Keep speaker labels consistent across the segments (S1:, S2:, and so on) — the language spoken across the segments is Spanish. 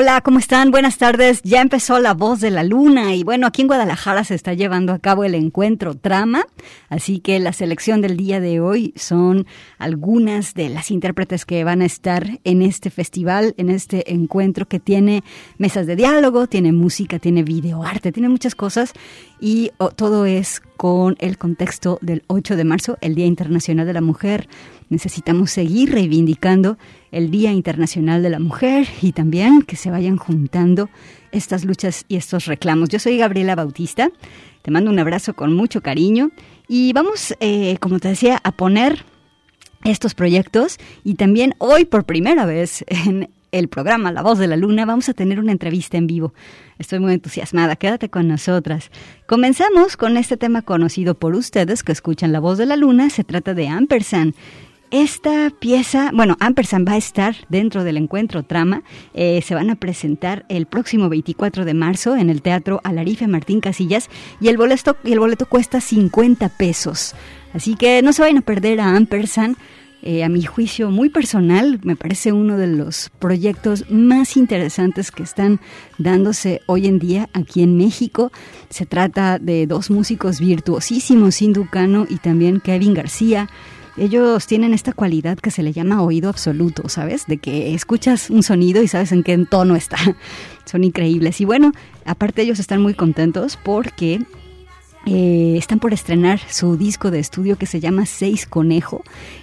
S1: Hola, ¿cómo están? Buenas tardes. Ya empezó La Voz de la Luna y bueno, aquí en Guadalajara se está llevando a cabo el encuentro Trama, así que la selección del día de hoy son algunas de las intérpretes que van a estar en este festival, en este encuentro que tiene mesas de diálogo, tiene música, tiene videoarte, tiene muchas cosas y todo es con el contexto del 8 de marzo, el Día Internacional de la Mujer. Necesitamos seguir reivindicando el Día Internacional de la Mujer y también que se vayan juntando estas luchas y estos reclamos. Yo soy Gabriela Bautista, te mando un abrazo con mucho cariño y vamos, eh, como te decía, a poner estos proyectos y también hoy por primera vez en el programa La Voz de la Luna vamos a tener una entrevista en vivo. Estoy muy entusiasmada, quédate con nosotras. Comenzamos con este tema conocido por ustedes que escuchan La Voz de la Luna, se trata de Ampersand. Esta pieza, bueno, Ampersand va a estar dentro del encuentro Trama. Eh, se van a presentar el próximo 24 de marzo en el Teatro Alarife Martín Casillas y el boleto, el boleto cuesta 50 pesos. Así que no se vayan a perder a Ampersand. Eh, a mi juicio muy personal, me parece uno de los proyectos más interesantes que están dándose hoy en día aquí en México. Se trata de dos músicos virtuosísimos, Inducano y también Kevin García ellos tienen esta cualidad que se le llama oído absoluto, ¿sabes? De que escuchas un sonido y sabes en qué tono está. Son increíbles. Y bueno, aparte ellos están muy contentos porque eh, están por estrenar su disco de estudio que se llama Seis Conejo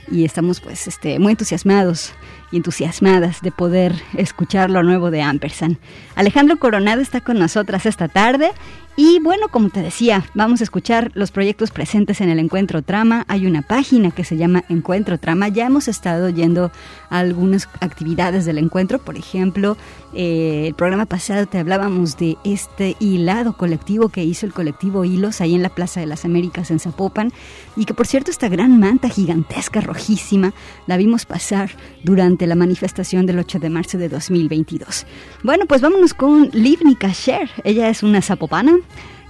S1: y estamos pues este, muy entusiasmados y entusiasmadas de poder escuchar lo nuevo de Ampersand. Alejandro Coronado está con nosotras esta tarde y bueno, como te decía, vamos a escuchar los proyectos presentes en el Encuentro Trama. Hay una página que se llama Encuentro Trama. Ya hemos estado yendo a algunas actividades del encuentro. Por ejemplo, eh, el programa pasado te hablábamos de este hilado colectivo que hizo el colectivo Hilos ahí en la Plaza de las Américas en Zapopan. Y que por cierto, esta gran manta gigantesca, rojísima, la vimos pasar durante la manifestación del 8 de marzo de 2022. Bueno, pues vámonos con Livni Kasher. Ella es una zapopana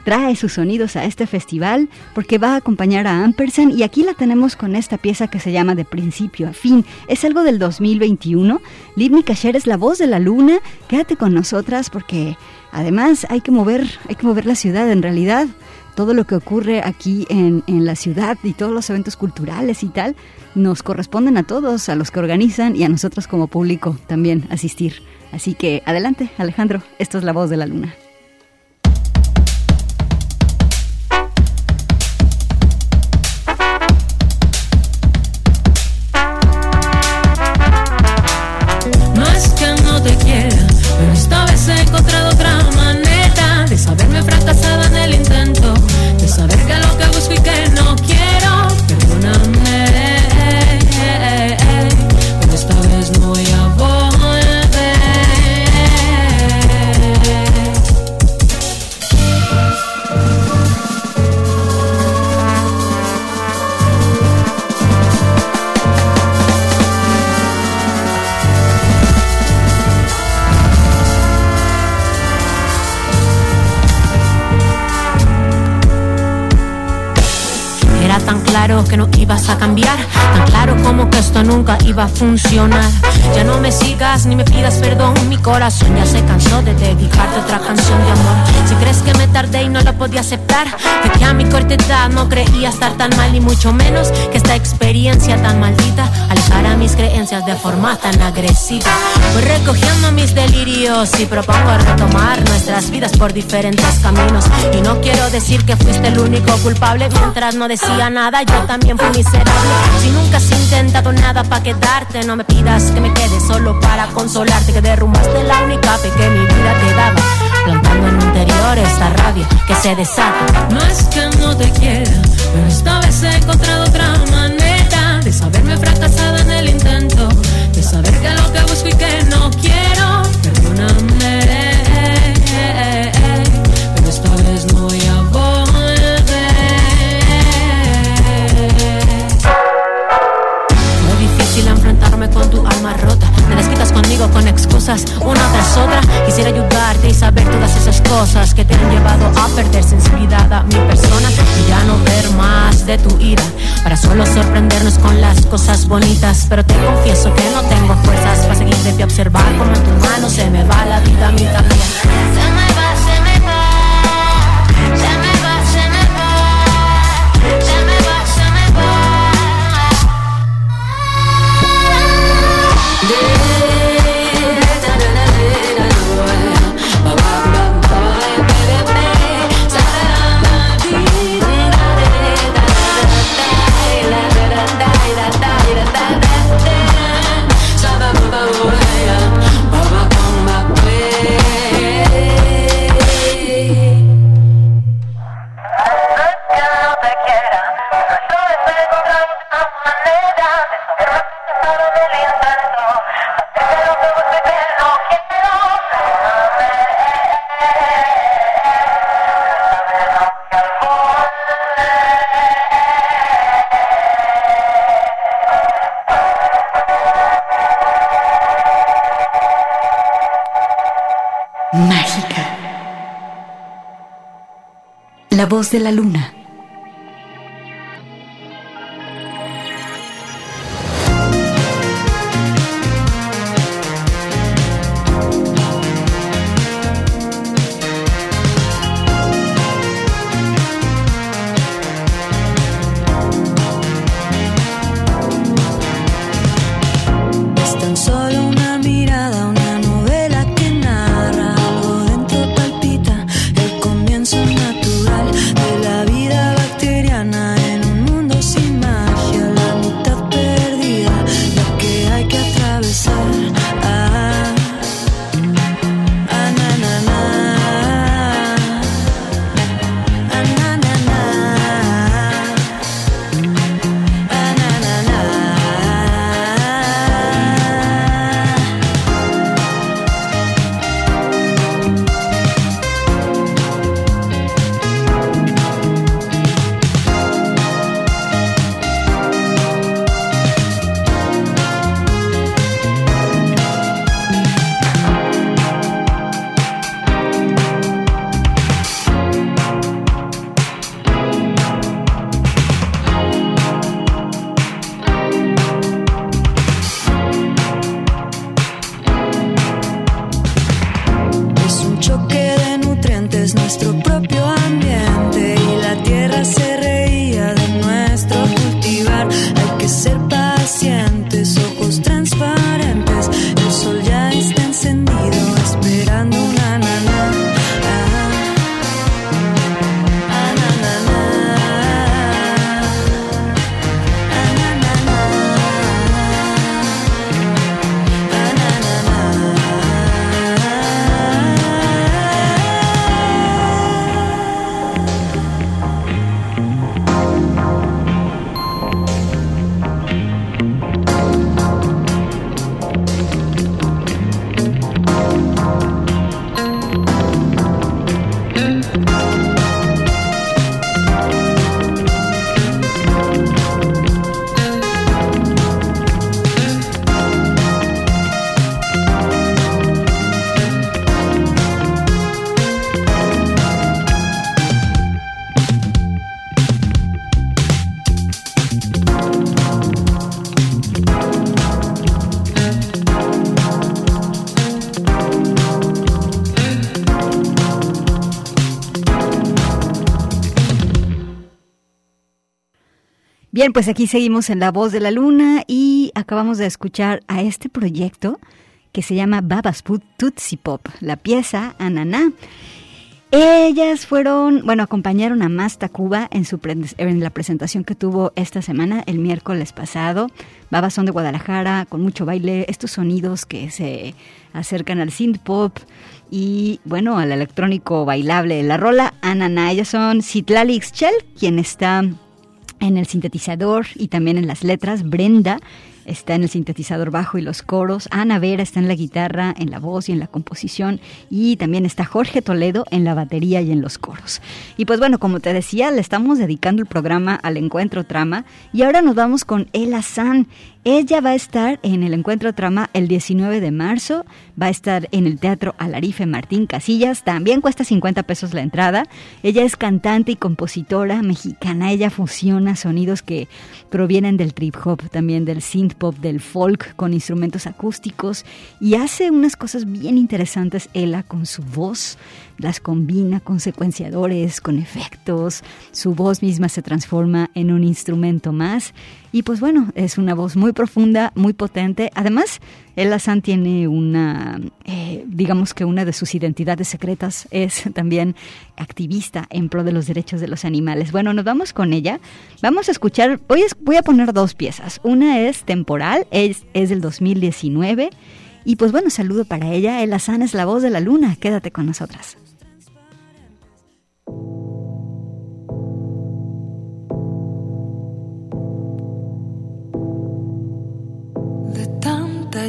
S1: trae sus sonidos a este festival porque va a acompañar a Ampersand y aquí la tenemos con esta pieza que se llama De principio a fin. Es algo del 2021. Livni Kasher es la voz de la luna. Quédate con nosotras porque además hay que mover, hay que mover la ciudad en realidad. Todo lo que ocurre aquí en, en la ciudad y todos los eventos culturales y tal nos corresponden a todos, a los que organizan y a nosotros como público también asistir. Así que adelante, Alejandro, esto es la voz de la luna.
S2: Ibas a cambiar. Como que esto nunca iba a funcionar. Ya no me sigas ni me pidas perdón. Mi corazón ya se cansó de dedicarte otra canción de amor. Si crees que me tardé y no lo podía aceptar, de que a mi corta edad no creía estar tan mal y mucho menos que esta experiencia tan maldita alejara mis creencias de forma tan agresiva. Voy recogiendo mis delirios y propongo retomar nuestras vidas por diferentes caminos. Y no quiero decir que fuiste el único culpable mientras no decía nada. Yo también fui miserable. Si nunca has nada para quedarte, no me pidas que me quede solo para consolarte. Que derrumbaste la única fe que mi vida te daba. Plantando en mi interior esta rabia que se desata.
S3: Es que no te quiera, pero esta vez he encontrado otra manera de saberme fracasada en el intento. De saber que lo que busco y que no quiero.
S2: Con excusas, una tras otra. Quisiera ayudarte y saber todas esas cosas que te han llevado a perder sensibilidad a mi persona y ya no ver más
S3: de tu ira para solo sorprendernos con las cosas bonitas. Pero te confieso que no tengo fuerzas para seguir de observar como en tu mano se me va la vida a mí
S4: voz de la luna. Bien, pues aquí seguimos en La Voz de la Luna y acabamos de escuchar a este proyecto que se llama Babas Food Tootsie Pop, la pieza Ananá. Ellas fueron, bueno, acompañaron a Masta Cuba en, su la presentación que tuvo esta semana, el miércoles pasado. Babas son de Guadalajara, con mucho baile, estos sonidos que se acercan al synth pop y, bueno, al electrónico bailable. La rola Ananá, ellas son Citlali Xchel, quien está en el sintetizador y también en las letras. Brenda está en el sintetizador bajo y los coros. Ana Vera está en la guitarra, en la voz y en la composición. Y también está Jorge Toledo en la batería y en los coros. Y pues bueno, como te decía, le estamos dedicando el programa al encuentro trama. Y ahora nos vamos con Ella San.
S1: Ella va a estar en el Encuentro Trama el 19 de marzo, va a estar en el Teatro Alarife Martín Casillas, también cuesta 50 pesos la entrada. Ella es cantante y compositora mexicana, ella fusiona sonidos que provienen del trip hop, también del synth pop, del folk con instrumentos acústicos y hace unas cosas bien interesantes ella con su voz las combina con secuenciadores, con efectos, su voz misma se transforma en un instrumento más y pues bueno, es una voz muy profunda, muy potente. Además, Ella San tiene una, eh, digamos que una de sus identidades secretas es también activista en pro de los derechos de los animales. Bueno, nos vamos con ella. Vamos a escuchar, voy a, voy a poner dos piezas. Una es temporal, es, es del 2019. Y pues bueno, saludo para ella. Ella San es la voz de la luna. Quédate con nosotras.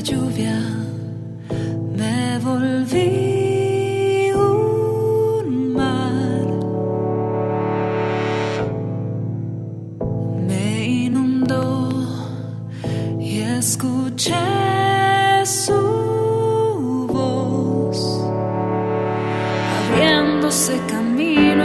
S4: Lluvia me volví un mar. Me inundó y escuché su voz abriéndose camino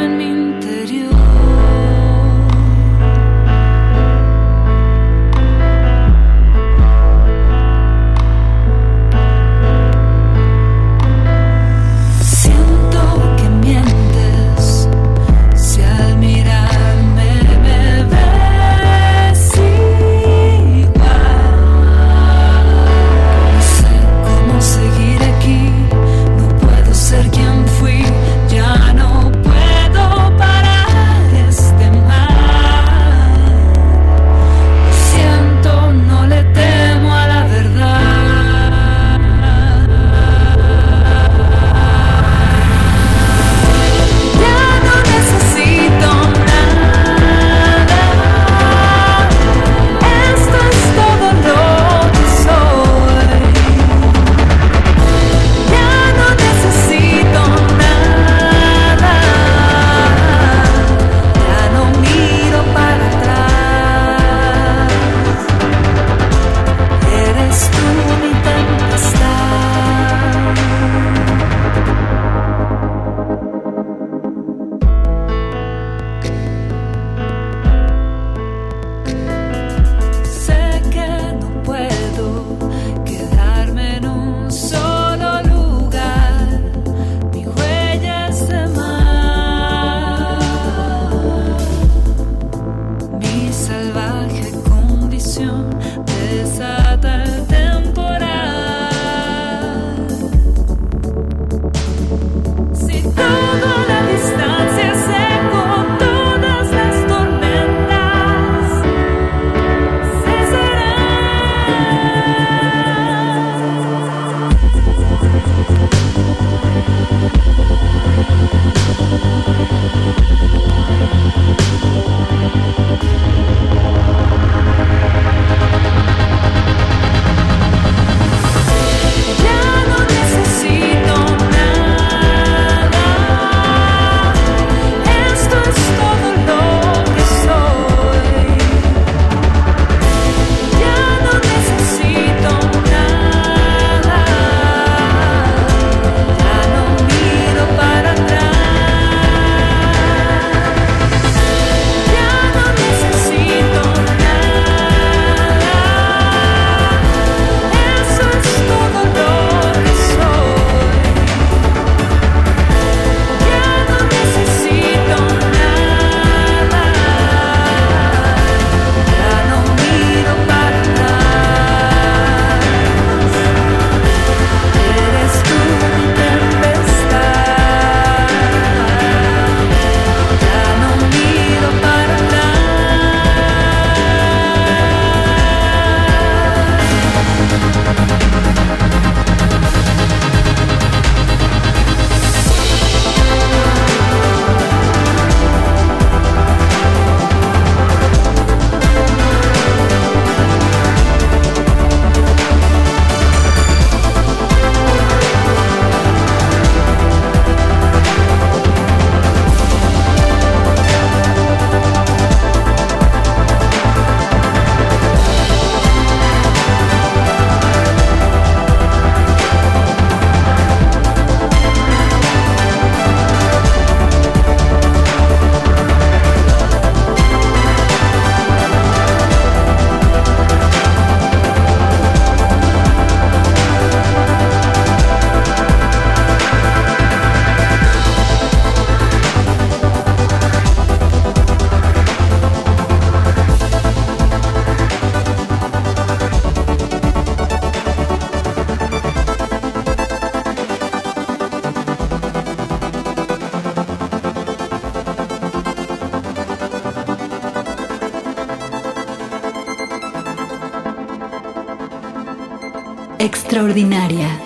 S4: Extraordinaria.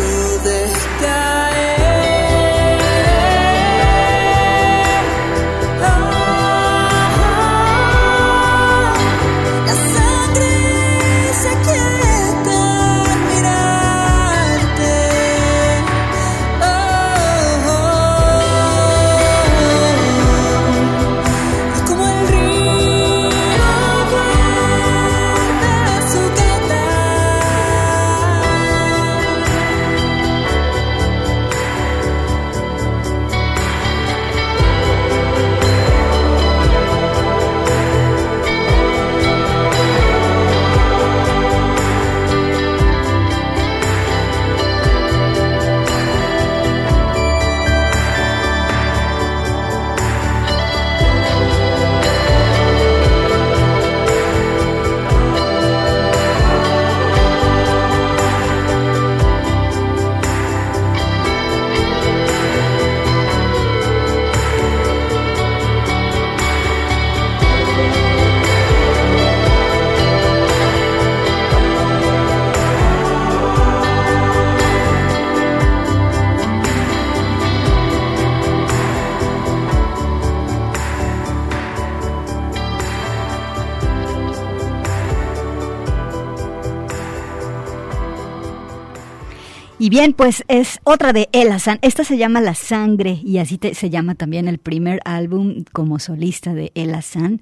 S4: Y bien, pues es otra de Ella San. Esta se llama La Sangre y así se llama también el primer álbum como solista de Ella San.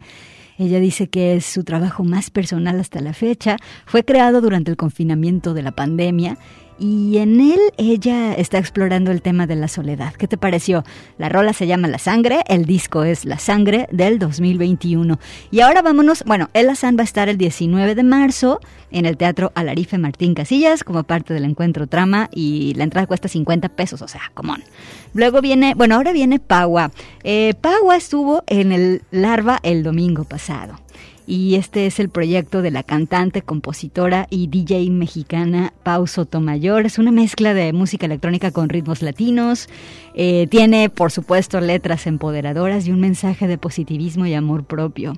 S4: Ella dice que es su trabajo más personal hasta la fecha. Fue creado durante el confinamiento de la pandemia y en él ella está explorando el tema de la soledad. ¿Qué te pareció? La rola se llama La Sangre, el disco es La Sangre del 2021. Y ahora vámonos, bueno, Ella San va a estar el 19 de marzo en el Teatro Alarife Martín Casillas como parte del encuentro Trama y la entrada cuesta 50 pesos, o sea, común. Luego viene, bueno, ahora viene Pagua. Eh, Pagua estuvo en el Larva el domingo pasado y este es el proyecto de la cantante, compositora y DJ mexicana Pau Sotomayor. Es una mezcla de música electrónica con ritmos latinos. Eh, tiene, por supuesto, letras empoderadoras y un mensaje de positivismo y amor propio.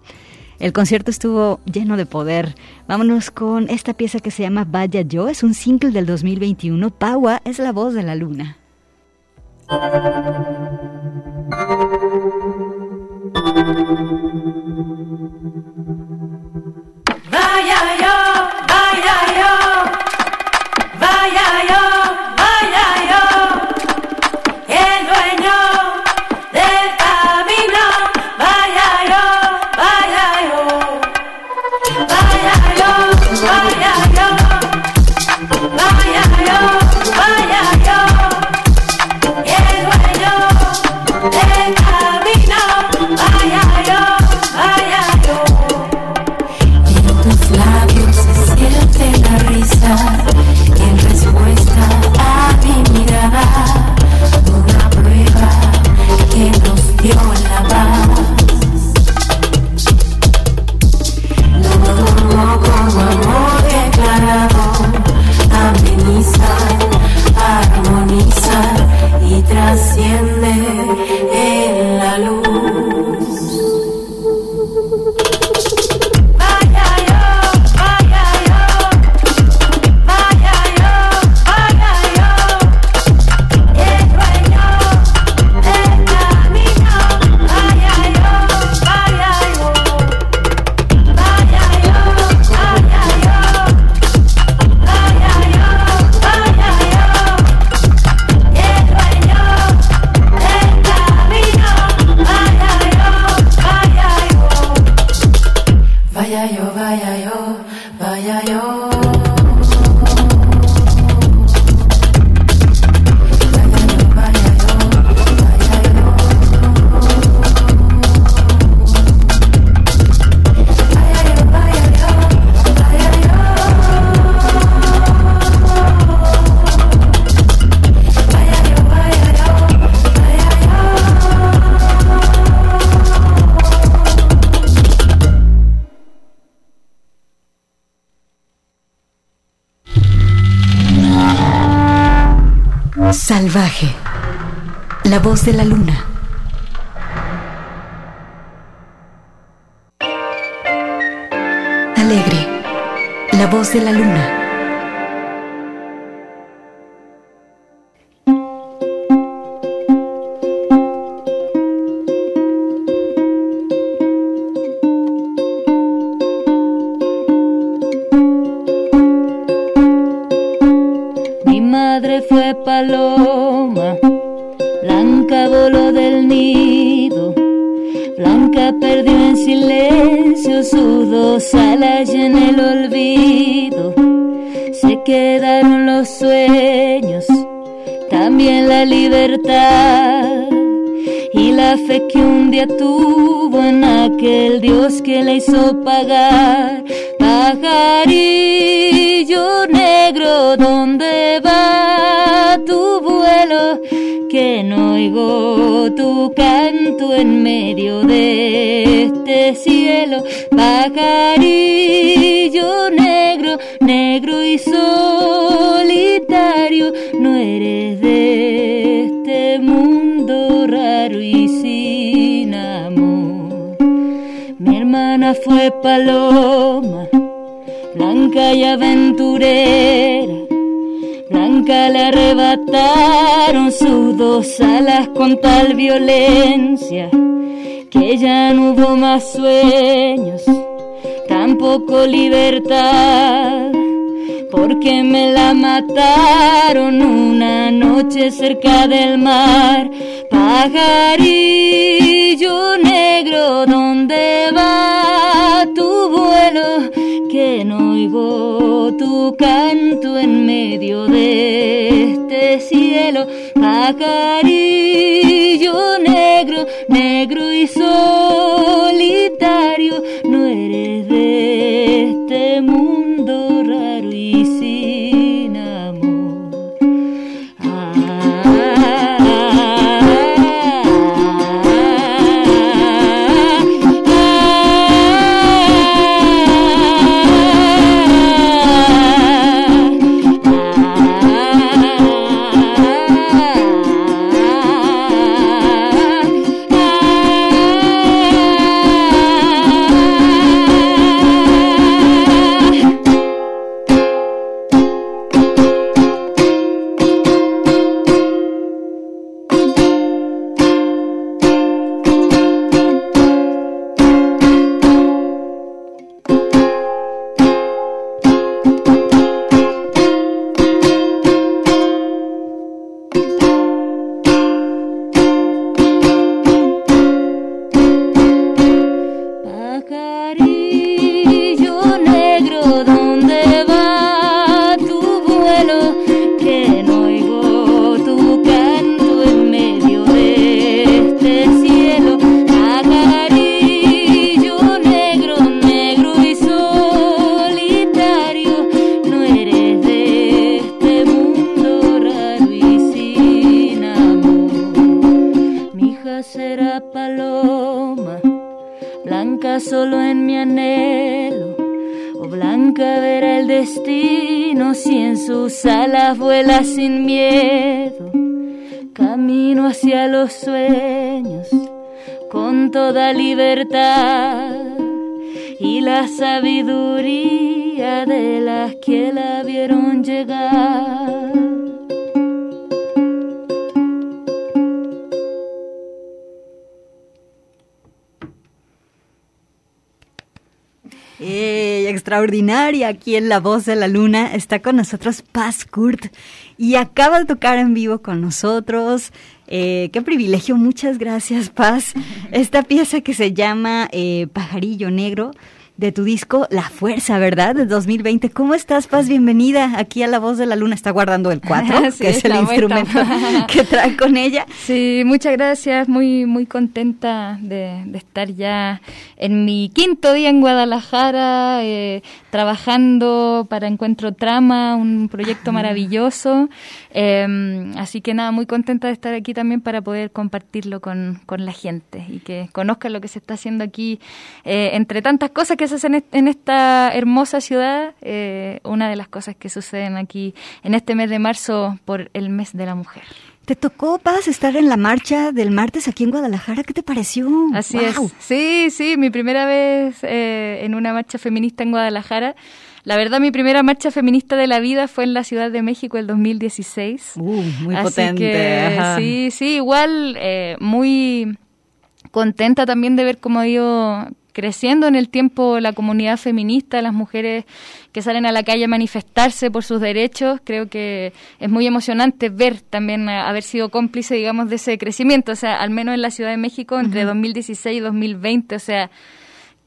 S1: El concierto estuvo lleno de poder. Vámonos con esta pieza que se llama Vaya Yo, es un single del 2021. Paua es la voz de la luna.
S3: Vaya yo, vaya yo, vaya
S5: paloma, Blanca voló del nido, Blanca perdió en silencio sus dos alas en el olvido. Se quedaron los sueños, también la libertad y la fe que un día tuvo en aquel Dios que le hizo pagar. Pajarillo negro, ¿dónde No oigo tu canto en medio de este cielo. Pajarillo negro, negro y solitario, no eres de este mundo raro y sin amor. Mi hermana fue paloma, blanca y aventurera. Blanca le arrebataron sus dos alas con tal violencia que ya no hubo más sueños, tampoco libertad, porque me la mataron una noche cerca del mar. Pajarillo negro, ¿dónde va tu vuelo? No oigo tu canto en medio de este cielo. Pajarillo negro, negro y solitario, y la sabiduría de las que la vieron llegar.
S1: extraordinaria aquí en La Voz de la Luna está con nosotros Paz Kurt y acaba de tocar en vivo con nosotros. Eh, qué privilegio, muchas gracias Paz. Esta pieza que se llama eh, Pajarillo Negro de tu disco La Fuerza, ¿verdad? De 2020. ¿Cómo estás, Paz? Bienvenida aquí a La Voz de la Luna. Está guardando el 4, que es el instrumento que trae con ella.
S6: Sí, muchas gracias. Muy, muy contenta de, estar ya en mi quinto día en Guadalajara, eh, trabajando para Encuentro Trama, un proyecto maravilloso. Em, así que nada, muy contenta de estar aquí también para poder compartirlo con, con la gente y que conozcan lo que se está haciendo aquí, eh, entre tantas cosas que en esta hermosa ciudad, eh, una de las cosas que suceden aquí en este mes de marzo por el mes de la mujer.
S1: ¿Te tocó, Paz, estar en la marcha del martes aquí en Guadalajara? ¿Qué te pareció?
S6: Así es. Sí, sí, mi primera vez eh, en una marcha feminista en Guadalajara. La verdad, mi primera marcha feminista de la vida fue en la Ciudad de México el 2016.
S1: Uh, muy potente.
S6: sí, sí, igual eh, muy contenta también de ver cómo ha ido creciendo en el tiempo la comunidad feminista, las mujeres que salen a la calle a manifestarse por sus derechos. Creo que es muy emocionante ver también haber sido cómplice, digamos, de ese crecimiento. O sea, al menos en la Ciudad de México entre 2016 y 2020, o sea,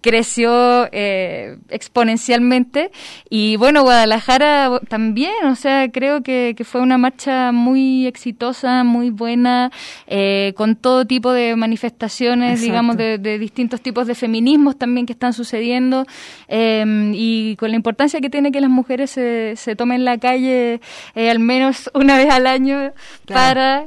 S6: creció eh, exponencialmente. Y bueno, Guadalajara también, o sea, creo que, que fue una marcha muy exitosa, muy buena, eh, con todo tipo de manifestaciones, digamos, de, distintos tipos de feminismos también que están sucediendo em, y con la importancia que tiene que las mujeres se, se tomen la calle eh, al menos una vez al año para,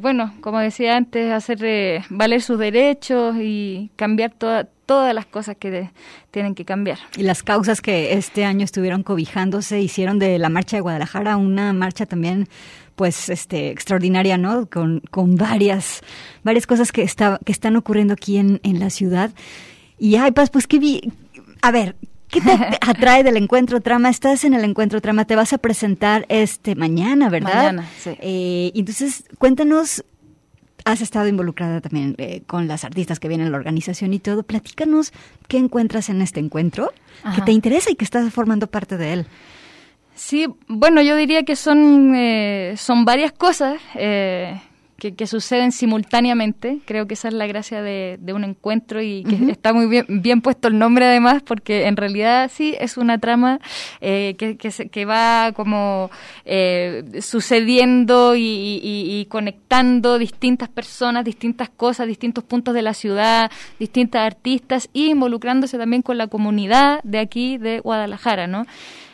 S6: bueno, como decía antes, hacer valer sus derechos y cambiar toda todas las cosas que tienen que cambiar.
S1: Y las causas que este año estuvieron cobijándose hicieron de la marcha de Guadalajara una marcha también pues este extraordinaria, ¿no? Con, con varias varias cosas que está, que están ocurriendo aquí en, en la ciudad. Y ay, pues pues qué vi a ver, ¿Qué te atrae del encuentro trama? Estás en el encuentro trama, te vas a presentar este mañana, ¿verdad?
S6: Mañana, sí.
S1: Eh, entonces, cuéntanos has estado involucrada también eh, con las artistas que vienen a la organización y todo. Platícanos qué encuentras en este encuentro que te interesa y que estás formando parte de él.
S6: Sí, bueno, yo diría que son, eh, son varias cosas. Eh, que, suceden simultáneamente. Creo que esa es la gracia de, un encuentro y que está muy bien, bien puesto el nombre además, porque en realidad sí es una trama eh, que, que, va como eh, sucediendo y, conectando distintas personas, distintas cosas, distintos puntos de la ciudad, distintas artistas y involucrándose también con la comunidad de aquí de Guadalajara, ¿no?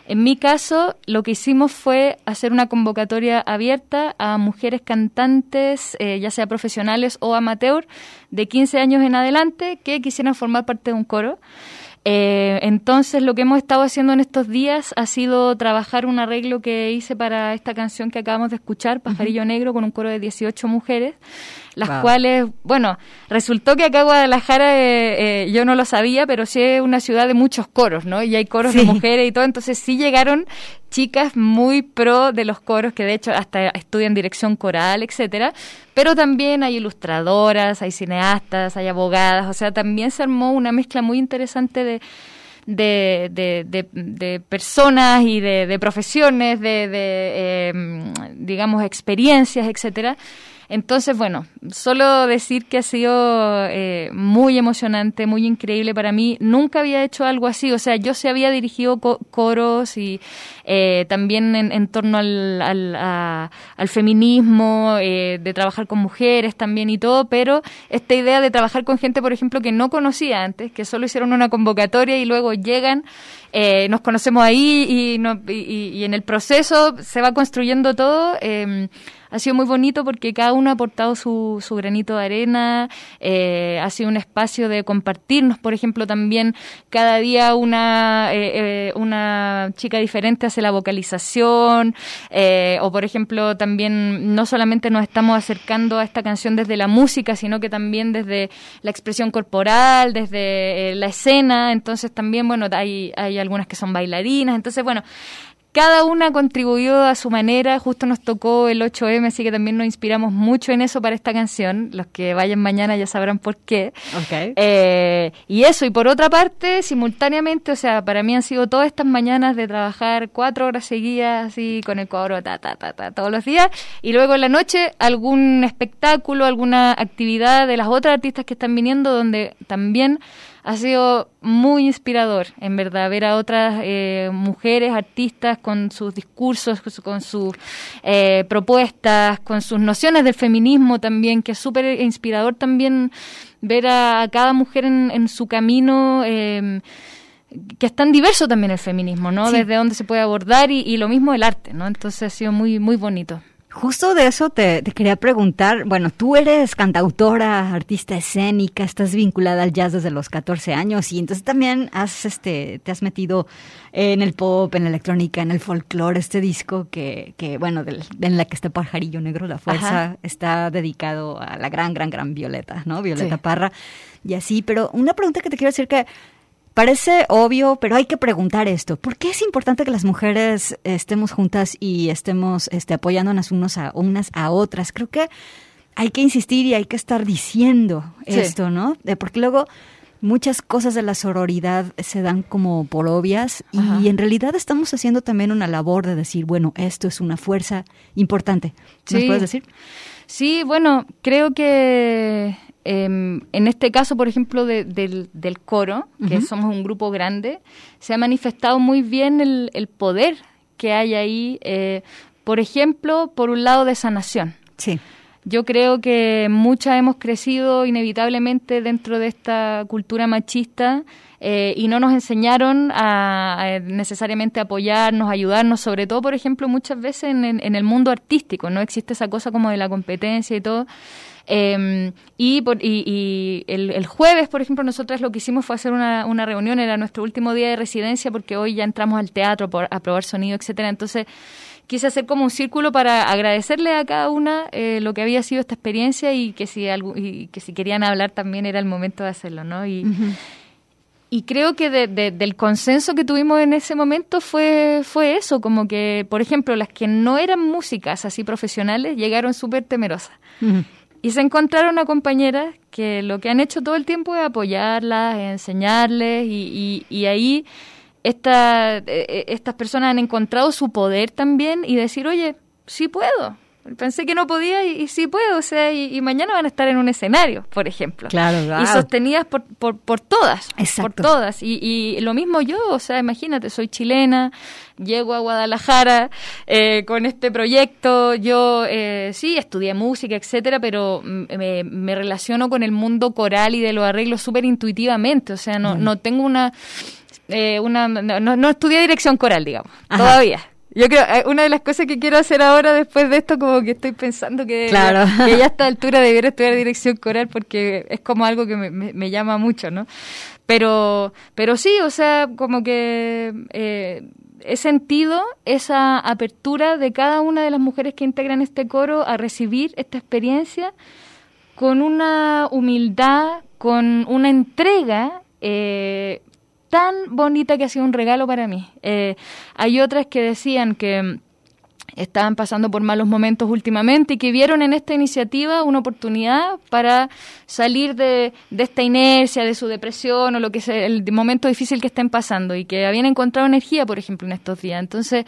S6: En mi caso, lo que hicimos fue hacer una convocatoria abierta a mujeres cantantes, eh, ya sea profesionales o amateur, de 15 años en adelante, que quisieran formar parte de un coro. Eh, entonces, lo que hemos estado haciendo en estos días ha sido trabajar un arreglo que hice para esta canción que acabamos de escuchar, Pajarillo Negro, con un coro de 18 mujeres las cuales, bueno, resultó que acá Guadalajara eh, eh, yo no lo sabía, pero sí es una ciudad de muchos coros, ¿no? Y hay coros de mujeres y todo, entonces sí llegaron chicas muy pro de los coros, que de hecho hasta estudian dirección coral, etcétera, pero también hay ilustradoras, hay cineastas, hay abogadas, o sea, también se armó una mezcla muy interesante de de, de, de, personas y de, profesiones, de, eh, digamos, experiencias, etcétera, entonces, bueno, solo decir que ha sido eh, muy emocionante, muy increíble para mí. Nunca había hecho algo así, o sea, yo se había dirigido coros y eh, también en, torno al, feminismo, eh, de trabajar con mujeres también y todo, pero esta idea de trabajar con gente, por ejemplo, que no conocía antes, que solo hicieron una convocatoria y luego llegan, nos conocemos ahí y, y, y, en el proceso se va construyendo todo ha sido muy bonito porque cada uno ha aportado su, su granito de arena, eh, ha sido un espacio de compartirnos, por ejemplo, también cada día una, eh, eh, una chica diferente hace la vocalización, o por ejemplo, también no solamente nos estamos acercando a esta canción desde la música, sino que también desde la expresión corporal, desde la escena, entonces también, bueno, hay, hay algunas que son bailarinas, entonces, bueno, cada una contribuyó a su manera, justo nos tocó el 8M, así que también nos inspiramos mucho en eso para esta canción. Los que vayan mañana ya sabrán por qué. Eh, y eso, y por otra parte, simultáneamente, o sea, para mí han sido todas estas mañanas de trabajar cuatro horas seguidas, así con el coro, ta, ta, ta, ta, todos los días, y luego en la noche algún espectáculo, alguna actividad de las otras artistas que están viniendo, donde también ha sido muy inspirador, en verdad, ver a otras eh, mujeres artistas con sus discursos, con sus eh, propuestas, con sus nociones del feminismo también, que es súper inspirador también ver a, cada mujer en, su camino. Em, que es tan diverso también el feminismo, ¿no? Desde dónde se puede abordar y, y, lo mismo el arte, ¿no? Entonces ha sido muy, muy bonito.
S1: Justo de eso te, quería preguntar. Bueno, tú eres cantautora, artista escénica, estás vinculada al jazz desde los 14 años y entonces también has, este, te has metido en el pop, en la electrónica, en el folclore. Este disco que, que bueno, en la que está Pajarillo Negro, La Fuerza, está dedicado a la gran, gran, gran Violeta, ¿no? Violeta Parra y así. Pero una pregunta que te quiero decir que Parece obvio, pero hay que preguntar esto. ¿Por qué es importante que las mujeres estemos juntas y estemos este, apoyándonos unos a, unas a otras? Creo que hay que insistir y hay que estar diciendo esto, ¿no? porque luego muchas cosas de la sororidad se dan como por obvias y en realidad estamos haciendo también una labor de decir, bueno, esto es una fuerza importante. ¿Nos puedes decir?
S6: Sí, bueno, creo que Em, en este caso, por ejemplo, del, coro, que somos un grupo grande, se ha manifestado muy bien el, poder que hay ahí, eh, por ejemplo, por un lado de sanación.
S1: Sí.
S6: Yo creo que muchas hemos crecido inevitablemente dentro de esta cultura machista eh, y no nos enseñaron a, necesariamente apoyarnos, ayudarnos, sobre todo, por ejemplo, muchas veces en, en, el mundo artístico, no existe esa cosa como de la competencia y todo. Em, y, y, el, jueves, por ejemplo, nosotros lo que hicimos fue hacer una, una reunión, era nuestro último día de residencia porque hoy ya entramos al teatro por, a probar sonido, etcétera. Entonces quise hacer como un círculo para agradecerle a cada una eh, lo que había sido esta experiencia y que si y que si querían hablar también era el momento de hacerlo, ¿no? Y, y creo que del consenso que tuvimos en ese momento fue, fue eso, como que, por ejemplo, las que no eran músicas así profesionales llegaron súper temerosas. Y se encontraron a compañeras que lo que han hecho todo el tiempo es apoyarlas, enseñarles y, y, ahí esta, e, e, estas personas han encontrado su poder también y decir, oye, sí puedo, Pensé que no podía y, sí puedo, o sea, y, mañana van a estar en un escenario, por ejemplo.
S1: Claro,
S6: Y sostenidas por, por, por todas. Por todas. Y, y, lo mismo yo, o sea, imagínate, soy chilena, llego a Guadalajara eh, con este proyecto, yo eh, sí, estudié música, etcétera, pero me, me, relaciono con el mundo coral y de los arreglos súper intuitivamente, o sea, no, no tengo una... Eh, una no, no, estudié dirección coral, digamos, todavía yo creo, eh, una de las cosas que quiero hacer ahora después de esto, como que estoy pensando que,
S1: claro.
S6: que ya a esta altura debiera estudiar dirección coral porque es como algo que me, me, llama mucho, ¿no? Pero, pero sí, o sea, como que eh, he sentido esa apertura de cada una de las mujeres que integran este coro a recibir esta experiencia con una humildad, con una entrega eh, tan bonita que ha sido un regalo para mí. Eh, hay otras que decían que estaban pasando por malos momentos últimamente y que vieron en esta iniciativa una oportunidad para salir de, esta inercia, de su depresión o lo que sea, el momento difícil que estén pasando y que habían encontrado energía, por ejemplo, en estos días. Entonces,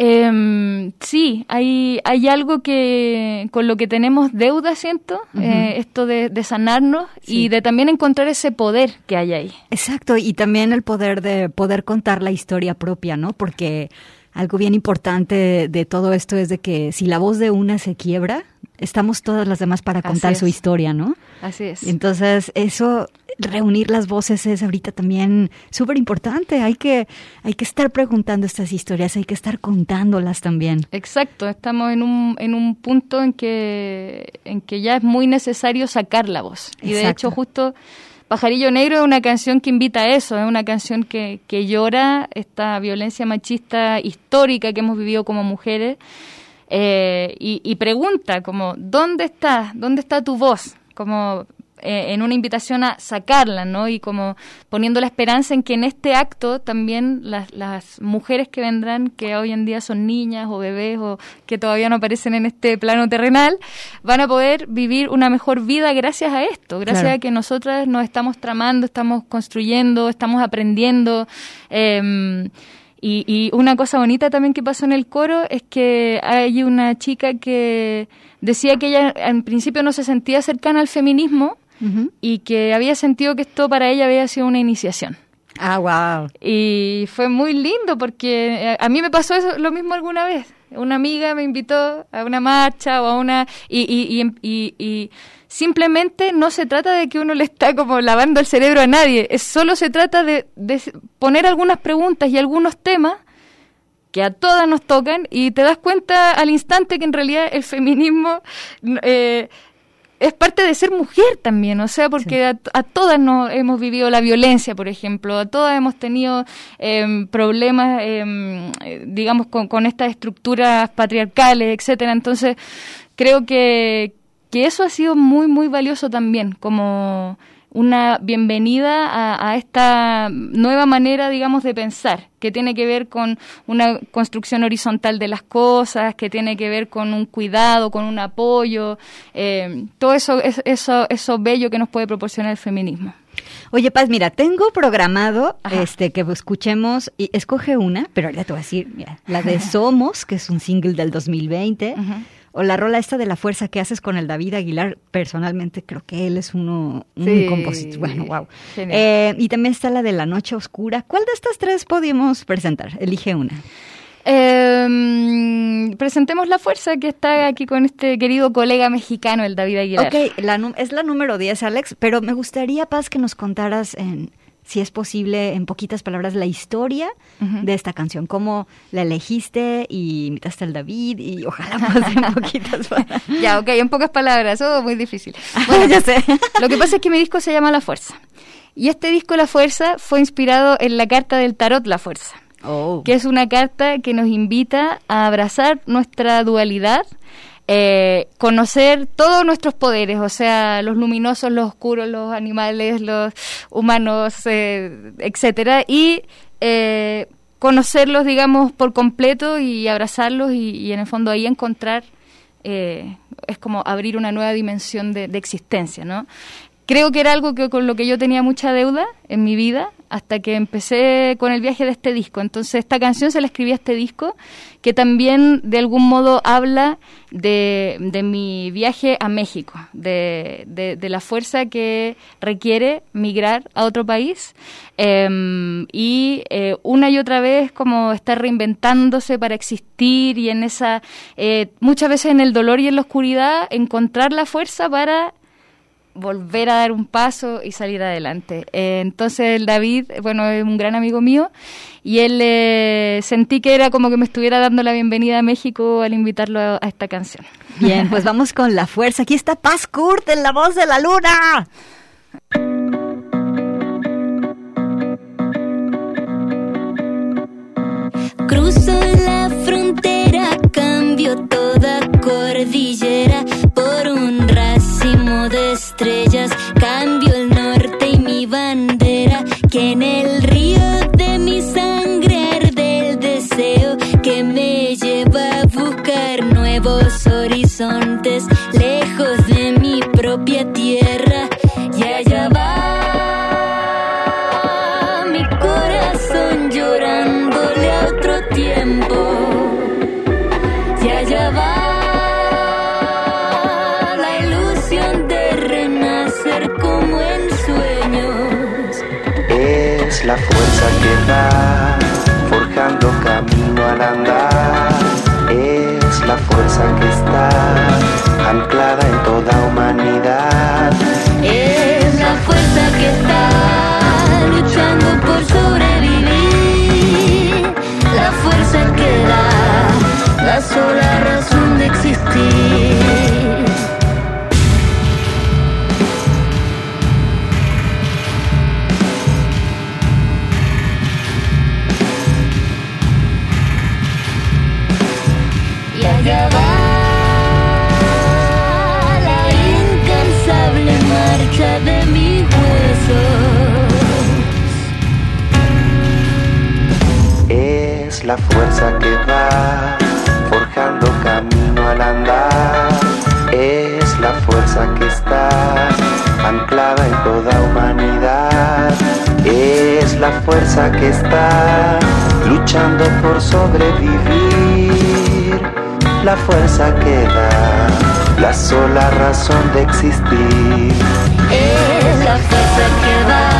S6: eh, sí, hay, hay algo que con lo que tenemos deuda, siento, eh, esto de, sanarnos y de también encontrar ese poder que hay ahí.
S1: Exacto, y también el poder de poder contar la historia propia, ¿no? Porque algo bien importante de, todo esto es de que si la voz de una se quiebra, estamos todas las demás para contar su historia, ¿no?
S6: Así es.
S1: Entonces, eso reunir las voces es ahorita también súper importante. Hay que, hay que estar preguntando estas historias, hay que estar contándolas también.
S6: Exacto, estamos en un, en un punto en que, en que ya es muy necesario sacar la voz. Y de hecho, justo Pajarillo Negro es una canción que invita a eso, es una canción que, que llora esta violencia machista histórica que hemos vivido como mujeres. Eh, y, y, pregunta como, ¿dónde está? ¿Dónde está tu voz? Como eh, en una invitación a sacarla, ¿no? Y como poniendo la esperanza en que en este acto también las, las mujeres que vendrán, que hoy en día son niñas o bebés o que todavía no aparecen en este plano terrenal, van a poder vivir una mejor vida gracias a esto, gracias a que nosotras nos estamos tramando, estamos construyendo, estamos aprendiendo. Eh, y, y, una cosa bonita también que pasó en el coro es que hay una chica que decía que ella en principio no se sentía cercana al feminismo, y que había sentido que esto para ella había sido una iniciación.
S1: Ah, wow.
S6: Y fue muy lindo porque eh, a mí me pasó eso, lo mismo alguna vez. Una amiga me invitó a una marcha o a una... Y, y, y, y, simplemente no se trata de que uno le está como lavando el cerebro a nadie, es solo se trata de, de poner algunas preguntas y algunos temas que a todas nos tocan y te das cuenta al instante que en realidad el feminismo eh, es parte de ser mujer también, o sea, porque a, todas no hemos vivido la violencia, por ejemplo, a todas hemos tenido em, problemas, em, digamos, con, con, estas estructuras patriarcales, etcétera. Entonces, creo que, que eso ha sido muy, muy valioso también, como una bienvenida a, esta nueva manera, digamos, de pensar, que tiene que ver con una construcción horizontal de las cosas, que tiene que ver con un cuidado, con un apoyo, eh, todo eso, eso, eso bello que nos puede proporcionar el feminismo.
S1: Oye, Paz, mira, tengo programado este que escuchemos y escoge una, pero ya te voy a decir, mira, la de Somos, que es un single del 2020 o la rola esta de la fuerza que haces con el David Aguilar, personalmente creo que él es uno, un compositor, bueno, wow. Eh, y también está la de La Noche Oscura. ¿Cuál de estas tres podemos presentar? Elige una.
S6: Eh, presentemos la fuerza que está aquí con este querido colega mexicano, el David Aguilar.
S1: Ok, la, es la número 10, Alex, pero me gustaría, Paz, que nos contaras en si es posible, en poquitas palabras, la historia de esta canción. ¿Cómo la elegiste y invitaste al David? Y ojalá más en poquitas palabras.
S6: ya, ok, en pocas palabras, eso es muy difícil. Bueno, ya sé. lo que pasa es que mi disco se llama La Fuerza. Y este disco La Fuerza fue inspirado en la carta del tarot La Fuerza. Oh. Que es una carta que nos invita a abrazar nuestra dualidad eh, conocer todos nuestros poderes, o sea, los luminosos, los oscuros, los animales, los humanos, eh, etcétera, y eh, conocerlos, digamos, por completo y abrazarlos y, en el fondo ahí encontrar es como abrir una nueva dimensión de, de, existencia, ¿no? Creo que era algo que, con lo que yo tenía mucha deuda en mi vida hasta que empecé con el viaje de este disco. Entonces esta canción se la escribí a este disco que también de algún modo habla de, de mi viaje a México, de, de, la fuerza que requiere migrar a otro país em, y eh, una y otra vez como estar reinventándose para existir y en esa, eh, muchas veces en el dolor y en la oscuridad, encontrar la fuerza para volver a dar un paso y salir adelante. Eh, entonces el David, bueno, es un gran amigo mío y él eh, sentí que era como que me estuviera dando la bienvenida a México al invitarlo a, esta canción.
S1: Bien, pues vamos con la fuerza. Aquí está Paz Kurt en la voz de la luna.
S5: Cruzo la frontera, cambio toda cordillera estrellas, cambio el norte y mi bandera, que en el río de mi sangre arde el deseo que me lleva a buscar nuevos horizontes, lejos de mi propia tierra,
S7: fuerza que forjando camino al andar, es la fuerza que está anclada en toda humanidad.
S5: Es la fuerza que está
S8: luchando por sobrevivir, la fuerza que da, la sola razón de existir.
S7: La fuerza que va forjando camino al andar. Es la fuerza que está anclada en toda humanidad. Es la fuerza que está luchando por sobrevivir. La fuerza que da la sola razón de existir. Es la fuerza que va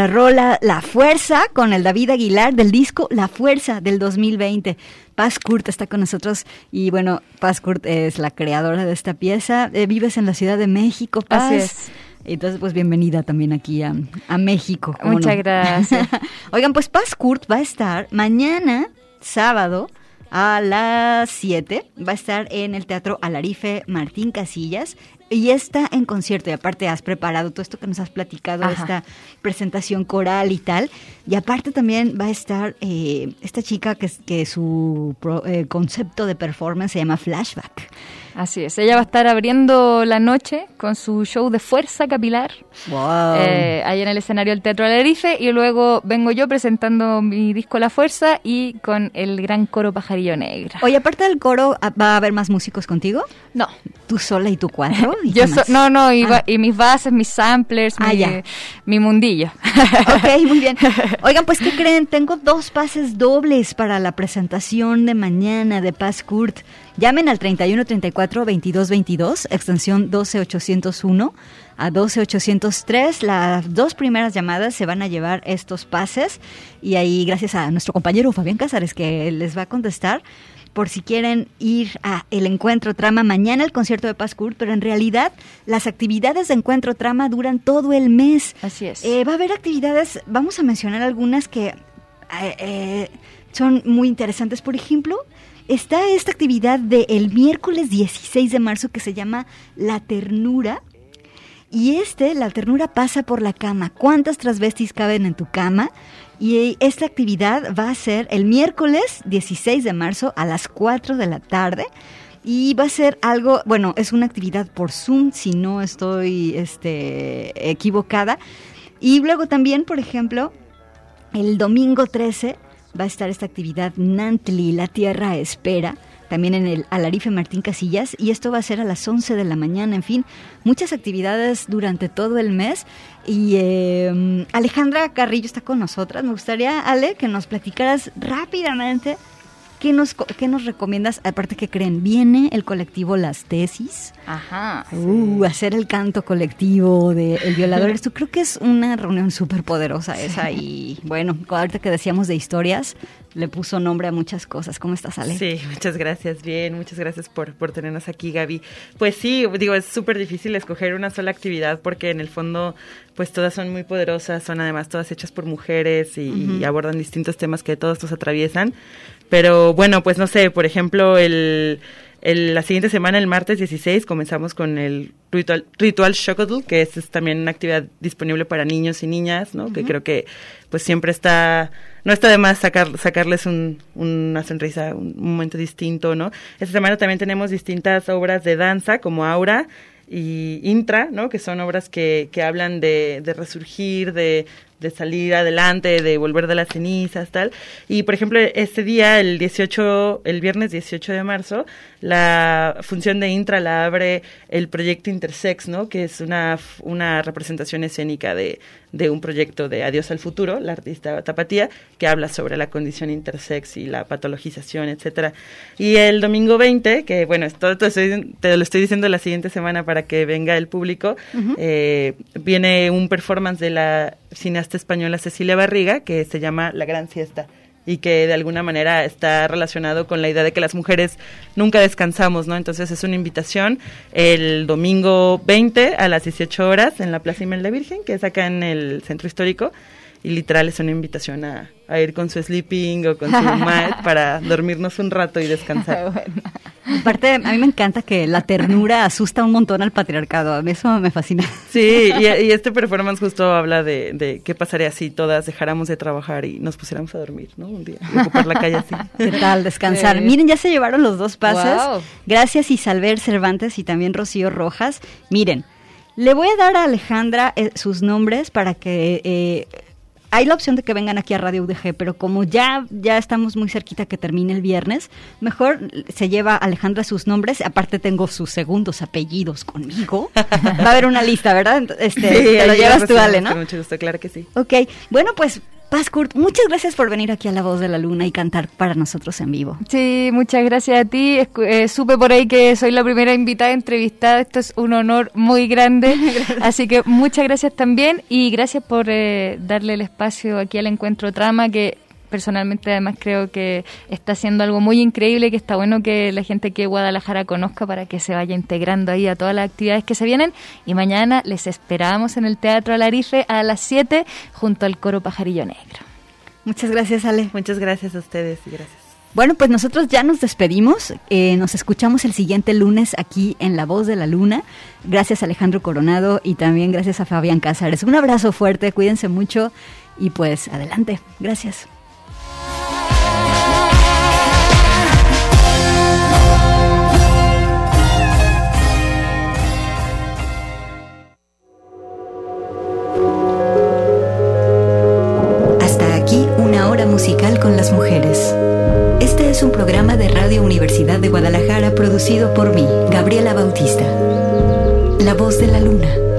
S7: la
S1: rola La Fuerza con el David Aguilar del disco La Fuerza del 2020. Paz Kurt está con nosotros y bueno, Paz Kurt es la creadora de esta pieza. Eh, vives en la Ciudad de México, Paz.
S6: Así es.
S1: Entonces, pues bienvenida también aquí a, a México. ¿cómo
S6: Muchas
S1: no?
S6: gracias.
S1: Oigan, pues Paz Kurt va a estar mañana, sábado, a las 7. Va a estar en el Teatro Alarife Martín Casillas. Y está en concierto, y aparte has preparado todo esto que nos has platicado,
S6: Ajá.
S1: esta presentación coral y tal. Y aparte también va a estar eh, esta chica que, es- que su pro- eh, concepto de performance se llama Flashback.
S6: Así es, ella va a estar abriendo la noche con su show de fuerza capilar
S1: ¡Wow!
S6: eh, ahí en el escenario del Teatro Alarife y luego vengo yo presentando mi disco La Fuerza y con el gran coro Pajarillo Negro.
S1: Oye, aparte del coro, ¿ah, ¿va a haber más músicos contigo?
S6: No,
S1: ¿Tú sola y tú cuatro? ¿Y
S6: yo so- no, no, y,
S1: Ah.
S6: va- y mis bases, mis samplers,
S1: Ah,
S6: mi,
S1: ya.
S6: mi mundillo.
S1: Ok, muy bien. Oigan, pues, ¿qué creen? Tengo dos pases dobles para la presentación de mañana de Paz Kurt. Llamen al 31 34 22 22, extensión 12801 a 12803. Las dos primeras llamadas se van a llevar estos pases y ahí gracias a nuestro compañero Fabián Cázares que les va a contestar por si quieren ir a el encuentro trama mañana el concierto de Paz Kurt, pero en realidad las actividades de encuentro trama duran todo el mes.
S6: Así es.
S1: Eh, va a haber actividades, vamos a mencionar algunas que eh, eh, son muy interesantes. Por ejemplo, está esta actividad del miércoles 16 de marzo que se llama La Ternura. Y este, la ternura pasa por la cama. ¿Cuántas transvestis caben en tu cama? Y esta actividad va a ser el miércoles 16 de marzo a las 4 de la tarde. Y va a ser algo, bueno, es una actividad por Zoom, si no estoy este, equivocada. Y luego también, por ejemplo, el domingo 13 va a estar esta actividad Nantli, la tierra espera, también en el Alarife Martín Casillas, y esto va a ser a las 11 de la mañana, en fin, muchas actividades durante todo el mes. Y eh, Alejandra Carrillo está con nosotras. Me gustaría, Ale, que nos platicaras rápidamente qué nos, qué nos recomiendas, aparte que creen, viene el colectivo Las Tesis.
S6: Ajá.
S1: Uh, hacer el canto colectivo de El Violador. Esto creo que es una reunión súper poderosa esa. Y bueno, ahorita que decíamos de historias, le puso nombre a muchas cosas. ¿Cómo estás, Ale?
S9: Sí, muchas gracias, bien, muchas gracias por, por tenernos aquí, Gaby. Pues sí, digo, es súper difícil escoger una sola actividad porque en el fondo, pues todas son muy poderosas, son además todas hechas por mujeres y, y abordan distintos temas que todos nos atraviesan. Pero bueno, pues no sé, por ejemplo, el, el- la siguiente semana, el martes 16, comenzamos con el ritual, ritual que es, es también una actividad disponible para niños y niñas, ¿no? Que creo que pues siempre está, no está de más sacar, sacarles un, una sonrisa, un, un momento distinto, ¿no? Esta semana también tenemos distintas obras de danza, como Aura, y Intra, ¿no? Que son obras que, que hablan de, de resurgir, de de salir adelante, de volver de las cenizas, tal. Y por ejemplo, este día, el 18, el viernes 18 de marzo, la función de Intra la abre el proyecto Intersex, ¿no? Que es una, una representación escénica de, de un proyecto de Adiós al Futuro, la artista Tapatía, que habla sobre la condición intersex y la patologización, etcétera. Y el domingo 20, que bueno, esto te, te lo estoy diciendo la siguiente semana para que venga el público, eh, viene un performance de la cineasta española Cecilia Barriga, que se llama La Gran Siesta y que de alguna manera está relacionado con la idea de que las mujeres nunca descansamos, ¿no? Entonces es una invitación el domingo 20 a las 18 horas en la Plaza Imelda Virgen, que es acá en el centro histórico, y literal es una invitación a, ir con su sleeping o con su mat para dormirnos un rato y descansar.
S1: Aparte, a mí me encanta que la ternura asusta un montón al patriarcado, a mí eso me fascina.
S9: Sí, y, este performance justo habla de, qué pasaría si todas dejáramos de trabajar y nos pusiéramos a dormir, ¿no? Un día, ocupar la calle así.
S1: ¿Qué tal? Descansar. Miren, ya se llevaron los dos pases. Gracias Isalver Cervantes y también Rocío Rojas. Miren, le voy a dar a Alejandra eh, sus nombres para que... Eh, hay la opción de que vengan aquí a Radio UDG, pero como ya, ya estamos muy cerquita que termine el viernes, mejor se lleva Alejandra sus nombres. Aparte tengo sus segundos apellidos conmigo. Va a haber una lista, ¿verdad? Este, te lo llevas tú, Ale, ¿no?
S9: mucho gusto, claro que sí.
S1: Ok, bueno, pues Paz Kurt, muchas gracias por venir aquí a La Voz de la Luna y cantar para nosotros en vivo.
S6: Sí, muchas gracias a ti. Eh, supe por ahí que soy la primera invitada entrevistada. Esto es un honor muy grande. Así que muchas gracias también y gracias por eh, darle el espacio aquí al Encuentro Trama que personalmente además creo que está haciendo algo muy increíble, que está bueno que la gente que Guadalajara conozca para que se vaya integrando ahí a todas las actividades que se vienen. Y mañana les esperamos en el Teatro Alarife a las 7 junto al Coro Pajarillo Negro.
S1: Muchas gracias, Ale.
S9: Muchas gracias a ustedes y gracias.
S1: Bueno, pues nosotros ya nos despedimos. Eh, nos escuchamos el siguiente lunes aquí en La Voz de la Luna. Gracias Alejandro Coronado y también gracias a Fabián Cázares. Un abrazo fuerte, cuídense mucho y pues adelante. Gracias.
S10: Las mujeres. Este es un programa de Radio Universidad de Guadalajara producido por mí, Gabriela Bautista. La voz de la luna.